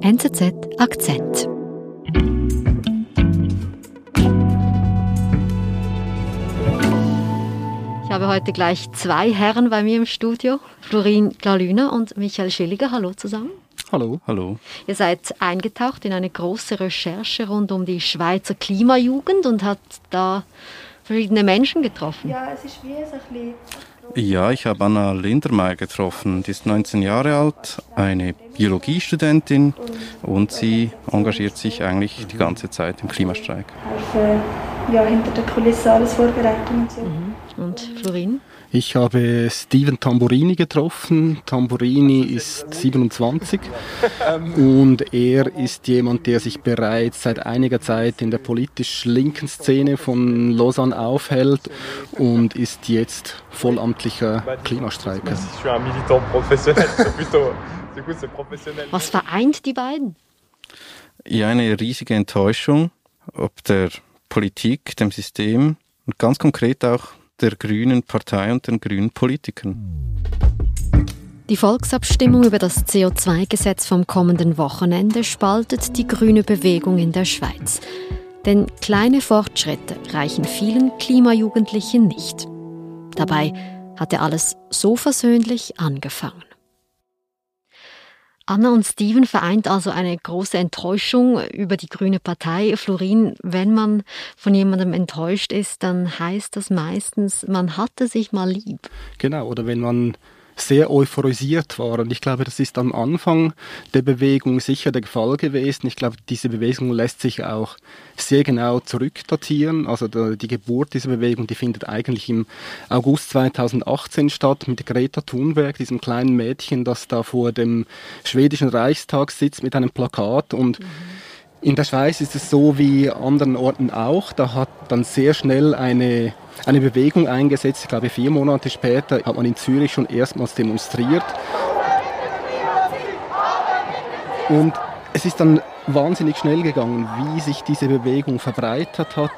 NZZ Akzent. Ich habe heute gleich zwei Herren bei mir im Studio, Florin Glalüner und Michael Schilliger. Hallo zusammen. Hallo. Hallo. Ihr seid eingetaucht in eine große Recherche rund um die Schweizer Klimajugend und habt da verschiedene Menschen getroffen. Ja, es ist wie so ein bisschen ja, ich habe Anna Lindermeier getroffen. Die ist 19 Jahre alt, eine Biologiestudentin und sie engagiert sich eigentlich die ganze Zeit im Klimastreik. Helfen, ja, hinter der Kulisse alles vorbereiten und so. Mhm. Und Florin? Ich habe Steven Tamburini getroffen. Tamburini ist 27 und er ist jemand, der sich bereits seit einiger Zeit in der politisch linken Szene von Lausanne aufhält und ist jetzt vollamtlicher Klimastreiker. Was vereint die beiden? Ja, eine riesige Enttäuschung ob der Politik, dem System und ganz konkret auch der Grünen Partei und den grünen Politikern. Die Volksabstimmung über das CO2-Gesetz vom kommenden Wochenende spaltet die grüne Bewegung in der Schweiz. Denn kleine Fortschritte reichen vielen Klimajugendlichen nicht. Dabei hatte alles so versöhnlich angefangen. Anna und Steven vereint also eine große Enttäuschung über die Grüne Partei. Florin, wenn man von jemandem enttäuscht ist, dann heißt das meistens, man hatte sich mal lieb. Genau, oder wenn man sehr euphorisiert war. Und ich glaube, das ist am Anfang der Bewegung sicher der Fall gewesen. Ich glaube, diese Bewegung lässt sich auch sehr genau zurückdatieren. Also die Geburt dieser Bewegung, die findet eigentlich im August 2018 statt mit Greta Thunberg, diesem kleinen Mädchen, das da vor dem schwedischen Reichstag sitzt mit einem Plakat und mhm. In der Schweiz ist es so wie anderen Orten auch. Da hat dann sehr schnell eine eine Bewegung eingesetzt. Ich glaube, vier Monate später hat man in Zürich schon erstmals demonstriert. Und es ist dann wahnsinnig schnell gegangen, wie sich diese Bewegung verbreitet hat.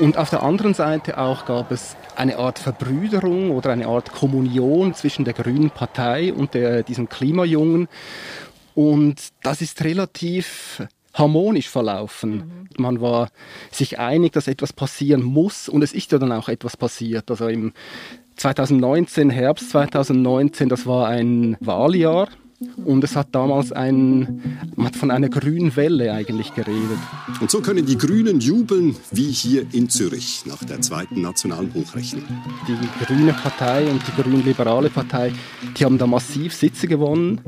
Und auf der anderen Seite auch gab es eine Art Verbrüderung oder eine Art Kommunion zwischen der Grünen Partei und der, diesen Klimajungen. Und das ist relativ harmonisch verlaufen. Mhm. Man war sich einig, dass etwas passieren muss und es ist ja dann auch etwas passiert. Also im 2019, Herbst 2019, das war ein Wahljahr. Und es hat damals ein, man hat von einer grünen Welle eigentlich geredet. Und so können die Grünen jubeln wie hier in Zürich nach der zweiten nationalen Hochrechnung. Die Grüne Partei und die Grün-Liberale Partei, die haben da massiv Sitze gewonnen.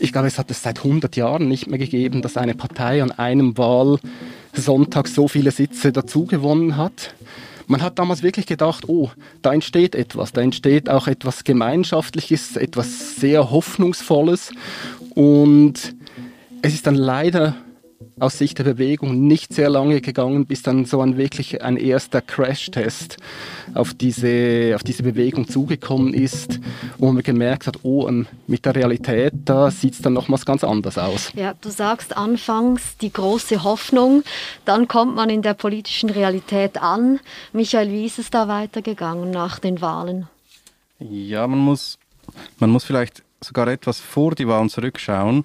Ich glaube, es hat es seit 100 Jahren nicht mehr gegeben, dass eine Partei an einem Wahlsonntag so viele Sitze dazu gewonnen hat man hat damals wirklich gedacht, oh, da entsteht etwas, da entsteht auch etwas Gemeinschaftliches, etwas sehr Hoffnungsvolles. Und es ist dann leider aus Sicht der Bewegung nicht sehr lange gegangen, bis dann so ein wirklich ein erster Crash-Test auf diese, auf diese Bewegung zugekommen ist, wo man gemerkt hat, oh, mit der Realität, da sieht es dann nochmals ganz anders aus. Ja, du sagst anfangs die große Hoffnung, dann kommt man in der politischen Realität an. Michael, wie ist es da weitergegangen nach den Wahlen? Ja, man muss, man muss vielleicht sogar etwas vor die Wahlen zurückschauen.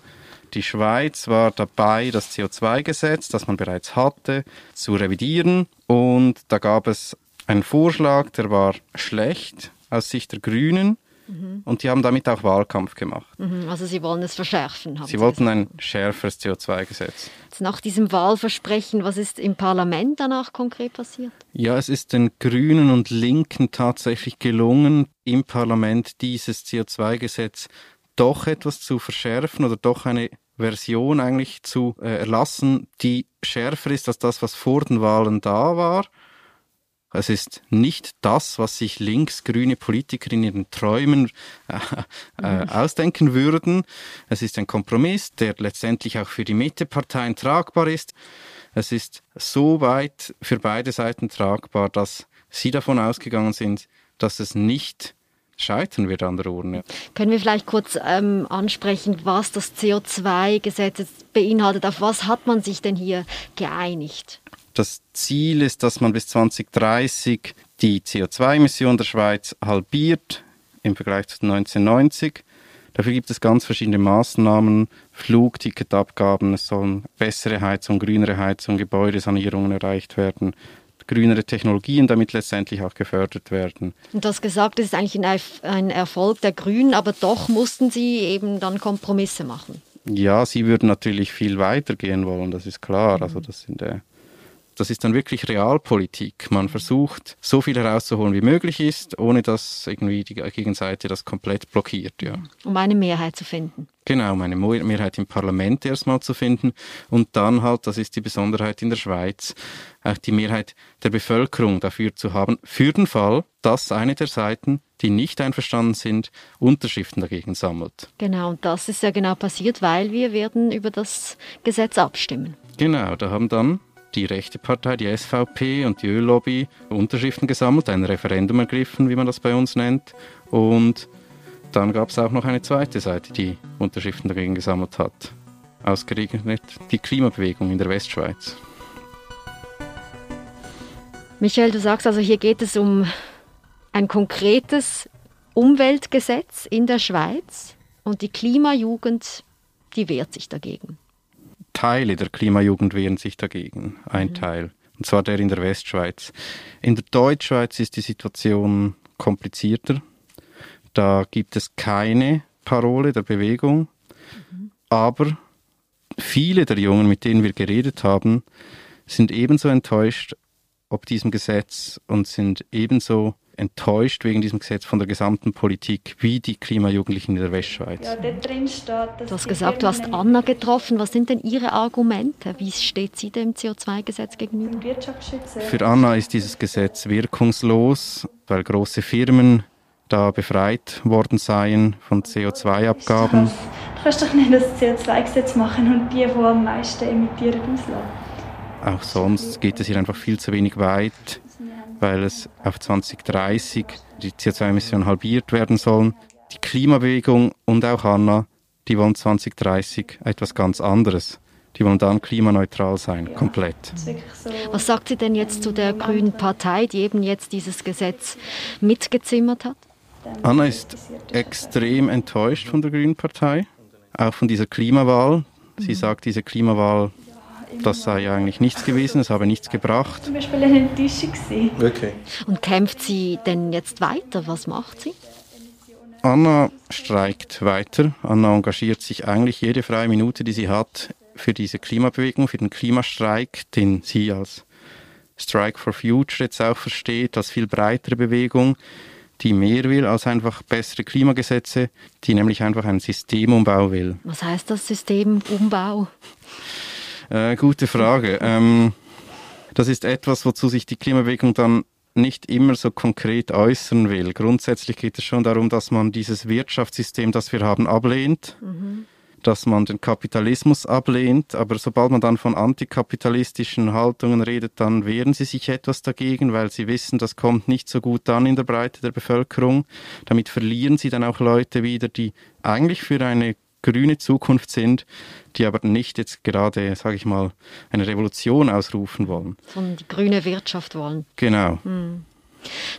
Die Schweiz war dabei, das CO2-Gesetz, das man bereits hatte, zu revidieren. Und da gab es einen Vorschlag, der war schlecht aus Sicht der Grünen. Mhm. Und die haben damit auch Wahlkampf gemacht. Mhm, also sie wollen es verschärfen. Sie, sie wollten ein schärferes CO2-Gesetz. Nach diesem Wahlversprechen, was ist im Parlament danach konkret passiert? Ja, es ist den Grünen und Linken tatsächlich gelungen, im Parlament dieses CO2-Gesetz doch etwas zu verschärfen oder doch eine Version eigentlich zu äh, erlassen, die schärfer ist als das, was vor den Wahlen da war. Es ist nicht das, was sich linksgrüne Politiker in ihren Träumen äh, äh, mhm. ausdenken würden. Es ist ein Kompromiss, der letztendlich auch für die Mitteparteien tragbar ist. Es ist so weit für beide Seiten tragbar, dass sie davon ausgegangen sind, dass es nicht scheitern wird an der Urne. Können wir vielleicht kurz ähm, ansprechen, was das CO2-Gesetz beinhaltet? Auf was hat man sich denn hier geeinigt? Das Ziel ist, dass man bis 2030 die CO2-Emission der Schweiz halbiert im Vergleich zu 1990. Dafür gibt es ganz verschiedene Maßnahmen, Flugticketabgaben, es sollen bessere Heizung, grünere Heizung, Gebäudesanierungen erreicht werden, grünere Technologien damit letztendlich auch gefördert werden. Und das gesagt, das ist eigentlich ein Erfolg der Grünen, aber doch mussten sie eben dann Kompromisse machen. Ja, sie würden natürlich viel weiter gehen wollen, das ist klar. Also das sind äh, das ist dann wirklich Realpolitik. Man versucht, so viel herauszuholen, wie möglich ist, ohne dass irgendwie die Gegenseite das komplett blockiert. Ja. Um eine Mehrheit zu finden. Genau, um eine Mehrheit im Parlament erstmal zu finden und dann halt, das ist die Besonderheit in der Schweiz, auch die Mehrheit der Bevölkerung dafür zu haben, für den Fall, dass eine der Seiten, die nicht einverstanden sind, Unterschriften dagegen sammelt. Genau, und das ist ja genau passiert, weil wir werden über das Gesetz abstimmen. Genau, da haben dann die rechte Partei, die SVP und die Öllobby Unterschriften gesammelt, ein Referendum ergriffen, wie man das bei uns nennt. Und dann gab es auch noch eine zweite Seite, die Unterschriften dagegen gesammelt hat. Ausgerechnet die Klimabewegung in der Westschweiz. Michael, du sagst also, hier geht es um ein konkretes Umweltgesetz in der Schweiz und die Klimajugend, die wehrt sich dagegen. Teile der Klimajugend wehren sich dagegen. Ein mhm. Teil. Und zwar der in der Westschweiz. In der Deutschschweiz ist die Situation komplizierter. Da gibt es keine Parole der Bewegung. Mhm. Aber viele der Jungen, mit denen wir geredet haben, sind ebenso enttäuscht ob diesem Gesetz und sind ebenso enttäuscht wegen diesem Gesetz von der gesamten Politik wie die Klimajugendlichen in der Westschweiz. Ja, drin steht, du hast gesagt, du hast Anna getroffen. Was sind denn ihre Argumente? Wie steht sie dem CO2-Gesetz gegenüber? Für Anna ist dieses Gesetz wirkungslos, weil große Firmen da befreit worden seien von CO2-Abgaben. Du kannst doch nicht das CO2-Gesetz machen und die, die am meisten emittieren, auslassen. Auch sonst geht es hier einfach viel zu wenig weit weil es auf 2030 die CO2-Emissionen halbiert werden sollen. Die Klimabewegung und auch Hanna, die wollen 2030 etwas ganz anderes. Die wollen dann klimaneutral sein, ja, komplett. So Was sagt sie denn jetzt zu der Grünen Partei, die eben jetzt dieses Gesetz mitgezimmert hat? Anna ist extrem enttäuscht von der Grünen Partei, auch von dieser Klimawahl. Sie mhm. sagt, diese Klimawahl das sei eigentlich nichts gewesen, es habe nichts gebracht. Zum Beispiel eine Enttäuschung. Okay. Und kämpft sie denn jetzt weiter? Was macht sie? Anna streikt weiter. Anna engagiert sich eigentlich jede freie Minute, die sie hat, für diese Klimabewegung, für den Klimastreik, den sie als Strike for Future jetzt auch versteht, als viel breitere Bewegung, die mehr will als einfach bessere Klimagesetze, die nämlich einfach einen Systemumbau will. Was heißt das Systemumbau? Äh, gute Frage. Ähm, das ist etwas, wozu sich die Klimabewegung dann nicht immer so konkret äußern will. Grundsätzlich geht es schon darum, dass man dieses Wirtschaftssystem, das wir haben, ablehnt, mhm. dass man den Kapitalismus ablehnt, aber sobald man dann von antikapitalistischen Haltungen redet, dann wehren sie sich etwas dagegen, weil sie wissen, das kommt nicht so gut an in der Breite der Bevölkerung. Damit verlieren sie dann auch Leute wieder, die eigentlich für eine grüne Zukunft sind, die aber nicht jetzt gerade, sage ich mal, eine Revolution ausrufen wollen. Sondern die grüne Wirtschaft wollen. Genau. Hm.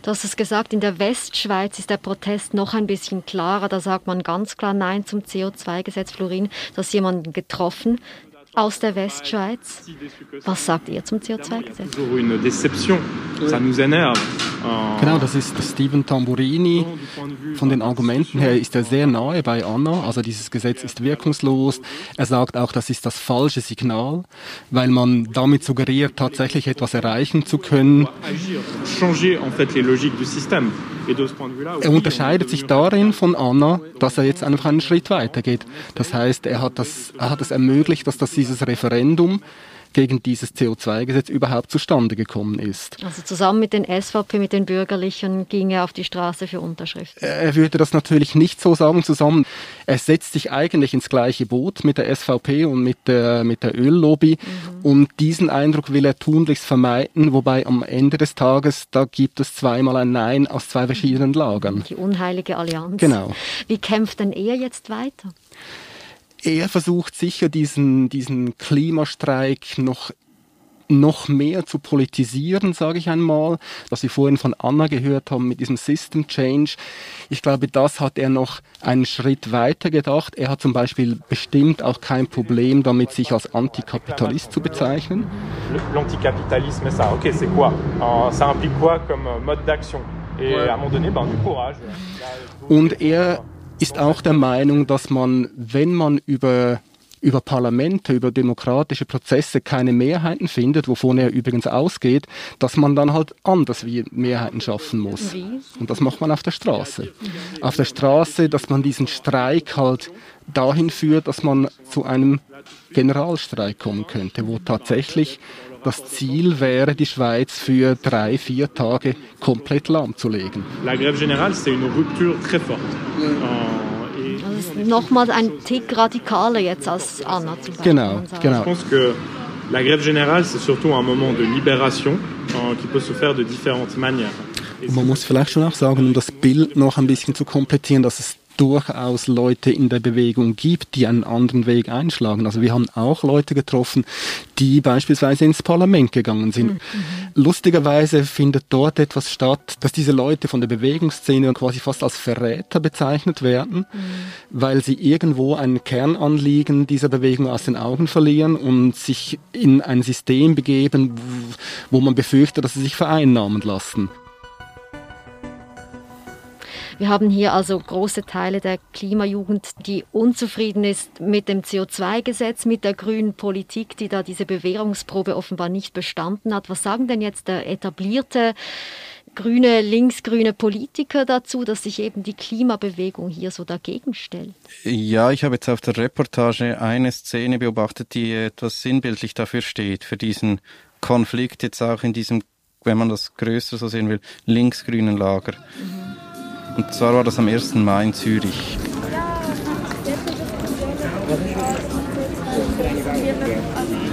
Du hast es gesagt, in der Westschweiz ist der Protest noch ein bisschen klarer. Da sagt man ganz klar Nein zum CO2-Gesetz. Florin, du hast jemanden getroffen, aus der Westschweiz. Was sagt ihr zum CO2-Gesetz? Genau, das ist Steven Tamburini. Von den Argumenten her ist er sehr nahe bei Anna. Also dieses Gesetz ist wirkungslos. Er sagt auch, das ist das falsche Signal, weil man damit suggeriert, tatsächlich etwas erreichen zu können. Er unterscheidet sich darin von Anna, dass er jetzt einfach einen Schritt weitergeht. Das heißt, er hat, das, er hat es ermöglicht, dass das dieses Referendum gegen dieses CO2-Gesetz überhaupt zustande gekommen ist. Also zusammen mit den SVP, mit den Bürgerlichen ging er auf die Straße für Unterschriften. Er würde das natürlich nicht so sagen zusammen. Er setzt sich eigentlich ins gleiche Boot mit der SVP und mit der, mit der Öllobby mhm. und diesen Eindruck will er tunlichst vermeiden, wobei am Ende des Tages, da gibt es zweimal ein Nein aus zwei verschiedenen Lagern. Die unheilige Allianz. Genau. Wie kämpft denn er jetzt weiter? Er versucht sicher diesen, diesen Klimastreik noch noch mehr zu politisieren, sage ich einmal, was wir vorhin von Anna gehört haben mit diesem System Change. Ich glaube, das hat er noch einen Schritt weiter gedacht. Er hat zum Beispiel bestimmt auch kein Problem damit, sich als Antikapitalist zu bezeichnen. L'anticapitalisme, ça, ok, c'est quoi? Euh, ça implique quoi comme mode d'action? Et à un moment donné, ben, du courage. Und er ist auch der Meinung, dass man, wenn man über über Parlamente, über demokratische Prozesse keine Mehrheiten findet, wovon er übrigens ausgeht, dass man dann halt anders wie Mehrheiten schaffen muss. Und das macht man auf der Straße. Auf der Straße, dass man diesen Streik halt dahin führt, dass man zu einem Generalstreik kommen könnte, wo tatsächlich das Ziel wäre, die Schweiz für drei, vier Tage komplett lahmzulegen. La grève générale, c'est une rupture très forte. Nochmal ein Tick radikaler jetzt als Anna zum Beispiel. Genau, genau. La grève générale, c'est surtout un moment de libération euh, qui peut se faire de différentes manières. Man muss vielleicht schon auch sagen, um das Bild noch ein bisschen zu komplettieren, dass es durchaus Leute in der Bewegung gibt, die einen anderen Weg einschlagen. Also wir haben auch Leute getroffen, die beispielsweise ins Parlament gegangen sind. Mhm. Lustigerweise findet dort etwas statt, dass diese Leute von der Bewegungsszene quasi fast als Verräter bezeichnet werden, mhm. weil sie irgendwo ein Kernanliegen dieser Bewegung aus den Augen verlieren und sich in ein System begeben, wo man befürchtet, dass sie sich vereinnahmen lassen. Wir haben hier also große Teile der Klimajugend, die unzufrieden ist mit dem CO2-Gesetz, mit der grünen Politik, die da diese Bewährungsprobe offenbar nicht bestanden hat. Was sagen denn jetzt der etablierte grüne, linksgrüne Politiker dazu, dass sich eben die Klimabewegung hier so dagegen stellt? Ja, ich habe jetzt auf der Reportage eine Szene beobachtet, die etwas sinnbildlich dafür steht, für diesen Konflikt jetzt auch in diesem, wenn man das größer so sehen will, linksgrünen Lager. Mhm. Und zwar war das am 1. Mai in Zürich.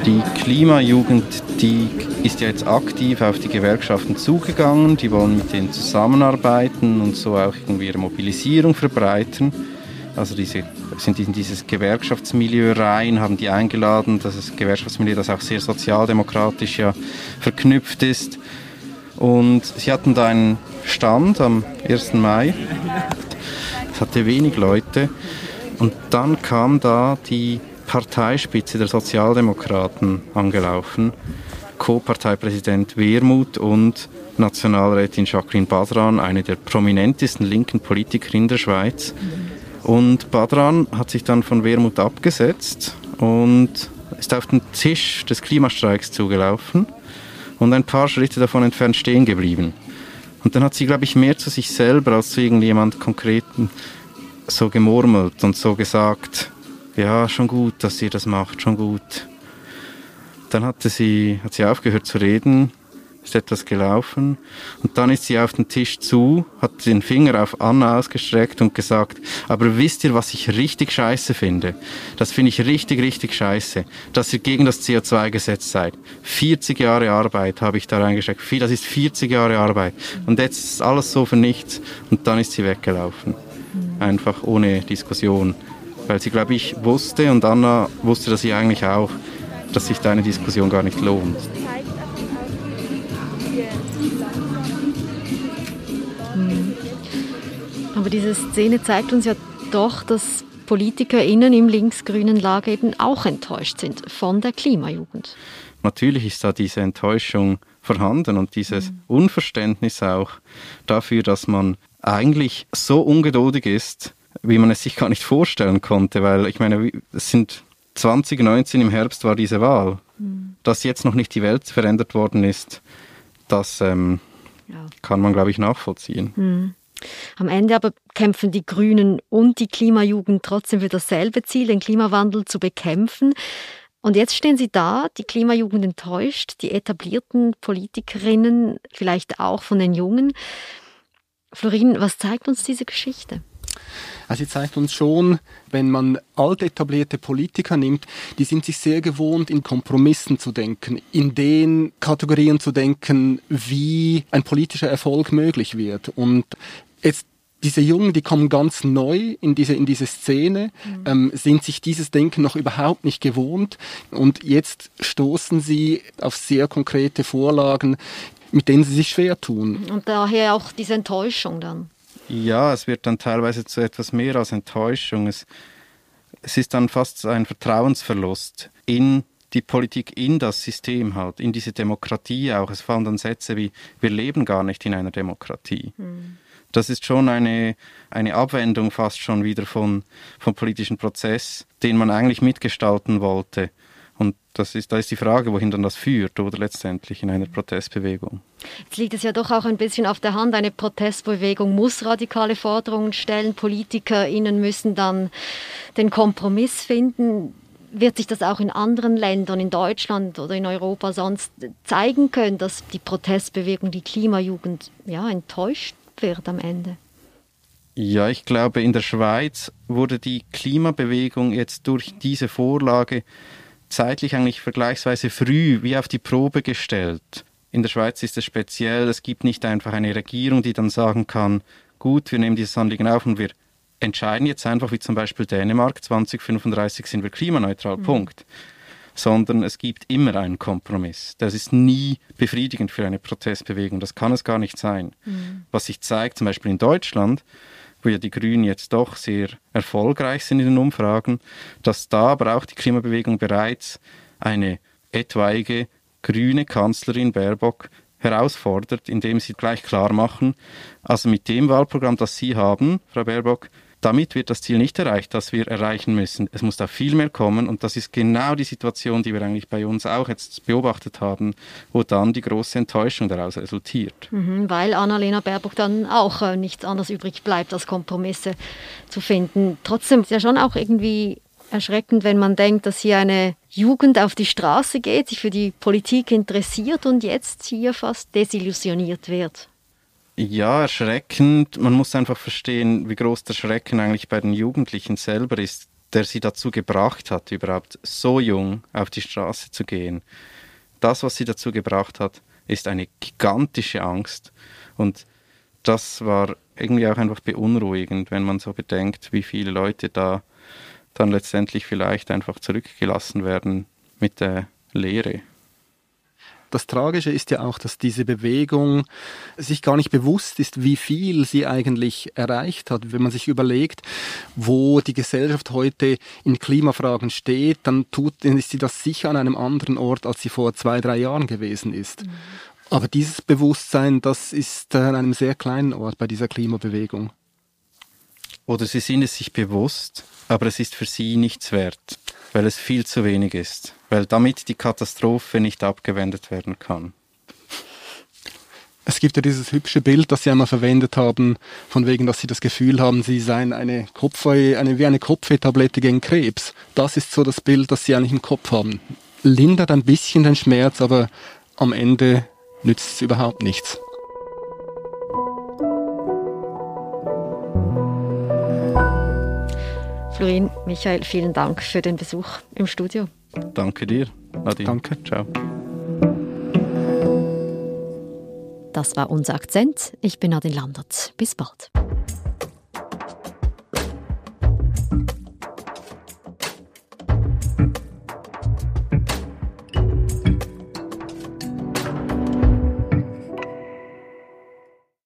Die Klimajugend, die ist ja jetzt aktiv auf die Gewerkschaften zugegangen, die wollen mit denen zusammenarbeiten und so auch irgendwie ihre Mobilisierung verbreitern. Also diese sind in dieses Gewerkschaftsmilieu rein, haben die eingeladen, das ist Gewerkschaftsmilieu, das auch sehr sozialdemokratisch ja verknüpft ist. Und sie hatten da einen Stand am 1. Mai. Es hatte wenig Leute. Und dann kam da die Parteispitze der Sozialdemokraten angelaufen. Co-Parteipräsident Wermuth und Nationalrätin Jacqueline Badran, eine der prominentesten linken Politikerinnen der Schweiz. Und Badran hat sich dann von Wermuth abgesetzt und ist auf den Tisch des Klimastreiks zugelaufen und ein paar Schritte davon entfernt stehen geblieben. Und dann hat sie, glaube ich, mehr zu sich selber als zu irgendjemand Konkreten so gemurmelt und so gesagt, ja, schon gut, dass ihr das macht, schon gut. Dann hatte sie, hat sie aufgehört zu reden ist etwas gelaufen und dann ist sie auf den Tisch zu, hat den Finger auf Anna ausgestreckt und gesagt, aber wisst ihr, was ich richtig scheiße finde? Das finde ich richtig, richtig scheiße, dass ihr gegen das CO2-Gesetz seid. 40 Jahre Arbeit habe ich da reingesteckt. Das ist 40 Jahre Arbeit und jetzt ist alles so für nichts und dann ist sie weggelaufen. Einfach ohne Diskussion. Weil sie, glaube ich, wusste und Anna wusste dass sie eigentlich auch, dass sich deine Diskussion gar nicht lohnt. Aber diese Szene zeigt uns ja doch, dass PolitikerInnen im linksgrünen Lager eben auch enttäuscht sind von der Klimajugend. Natürlich ist da diese Enttäuschung vorhanden und dieses mhm. Unverständnis auch dafür, dass man eigentlich so ungeduldig ist, wie man es sich gar nicht vorstellen konnte, weil ich meine, es sind 2019 im Herbst war diese Wahl. Mhm. Dass jetzt noch nicht die Welt verändert worden ist, das ähm, ja. kann man, glaube ich, nachvollziehen. Mhm. Am Ende aber kämpfen die Grünen und die Klimajugend trotzdem für dasselbe Ziel, den Klimawandel zu bekämpfen. Und jetzt stehen sie da, die Klimajugend enttäuscht, die etablierten Politikerinnen vielleicht auch von den Jungen. Florin, was zeigt uns diese Geschichte? Also sie zeigt uns schon, wenn man alte etablierte Politiker nimmt, die sind sich sehr gewohnt, in Kompromissen zu denken, in den Kategorien zu denken, wie ein politischer Erfolg möglich wird. Und Jetzt diese Jungen, die kommen ganz neu in diese, in diese Szene, mhm. ähm, sind sich dieses Denken noch überhaupt nicht gewohnt und jetzt stoßen sie auf sehr konkrete Vorlagen, mit denen sie sich schwer tun. Und daher auch diese Enttäuschung dann. Ja, es wird dann teilweise zu etwas mehr als Enttäuschung. Es, es ist dann fast ein Vertrauensverlust in die Politik, in das System halt, in diese Demokratie auch. Es fallen dann Sätze wie, wir leben gar nicht in einer Demokratie. Mhm. Das ist schon eine, eine Abwendung fast schon wieder von, vom politischen Prozess, den man eigentlich mitgestalten wollte. Und das ist, da ist die Frage, wohin dann das führt, oder letztendlich in einer Protestbewegung. Jetzt liegt es ja doch auch ein bisschen auf der Hand, eine Protestbewegung muss radikale Forderungen stellen, PolitikerInnen müssen dann den Kompromiss finden. Wird sich das auch in anderen Ländern, in Deutschland oder in Europa sonst zeigen können, dass die Protestbewegung, die Klimajugend ja, enttäuscht wird am Ende? Ja, ich glaube, in der Schweiz wurde die Klimabewegung jetzt durch diese Vorlage zeitlich eigentlich vergleichsweise früh wie auf die Probe gestellt. In der Schweiz ist es speziell, es gibt nicht einfach eine Regierung, die dann sagen kann, gut, wir nehmen dieses Anliegen auf und wir entscheiden jetzt einfach, wie zum Beispiel Dänemark, 2035 sind wir klimaneutral, mhm. Punkt. Sondern es gibt immer einen Kompromiss. Das ist nie befriedigend für eine Protestbewegung. Das kann es gar nicht sein. Mhm. Was sich zeigt, zum Beispiel in Deutschland, wo ja die Grünen jetzt doch sehr erfolgreich sind in den Umfragen, dass da aber auch die Klimabewegung bereits eine etwaige grüne Kanzlerin Baerbock herausfordert, indem sie gleich klar machen, also mit dem Wahlprogramm, das Sie haben, Frau Baerbock, damit wird das Ziel nicht erreicht, das wir erreichen müssen. Es muss da viel mehr kommen und das ist genau die Situation, die wir eigentlich bei uns auch jetzt beobachtet haben, wo dann die große Enttäuschung daraus resultiert. Mhm, weil Annalena Baerbock dann auch äh, nichts anderes übrig bleibt, als Kompromisse zu finden. Trotzdem ist ja schon auch irgendwie erschreckend, wenn man denkt, dass hier eine Jugend auf die Straße geht, sich für die Politik interessiert und jetzt hier fast desillusioniert wird. Ja, erschreckend. Man muss einfach verstehen, wie groß der Schrecken eigentlich bei den Jugendlichen selber ist, der sie dazu gebracht hat, überhaupt so jung auf die Straße zu gehen. Das, was sie dazu gebracht hat, ist eine gigantische Angst. Und das war irgendwie auch einfach beunruhigend, wenn man so bedenkt, wie viele Leute da dann letztendlich vielleicht einfach zurückgelassen werden mit der Lehre. Das Tragische ist ja auch, dass diese Bewegung sich gar nicht bewusst ist, wie viel sie eigentlich erreicht hat. Wenn man sich überlegt, wo die Gesellschaft heute in Klimafragen steht, dann tut, ist sie das sicher an einem anderen Ort, als sie vor zwei, drei Jahren gewesen ist. Mhm. Aber dieses Bewusstsein, das ist an einem sehr kleinen Ort bei dieser Klimabewegung. Oder sie sind es sich bewusst, aber es ist für sie nichts wert, weil es viel zu wenig ist weil damit die Katastrophe nicht abgewendet werden kann. Es gibt ja dieses hübsche Bild, das Sie einmal verwendet haben, von wegen, dass Sie das Gefühl haben, Sie seien eine Kopfweh, eine, wie eine Kopfwehtablette gegen Krebs. Das ist so das Bild, das Sie eigentlich im Kopf haben. Lindert ein bisschen den Schmerz, aber am Ende nützt es überhaupt nichts. Florin, Michael, vielen Dank für den Besuch im Studio. Danke dir, Nadine. Danke. Ciao. Das war unser Akzent. Ich bin Nadine Landert. Bis bald.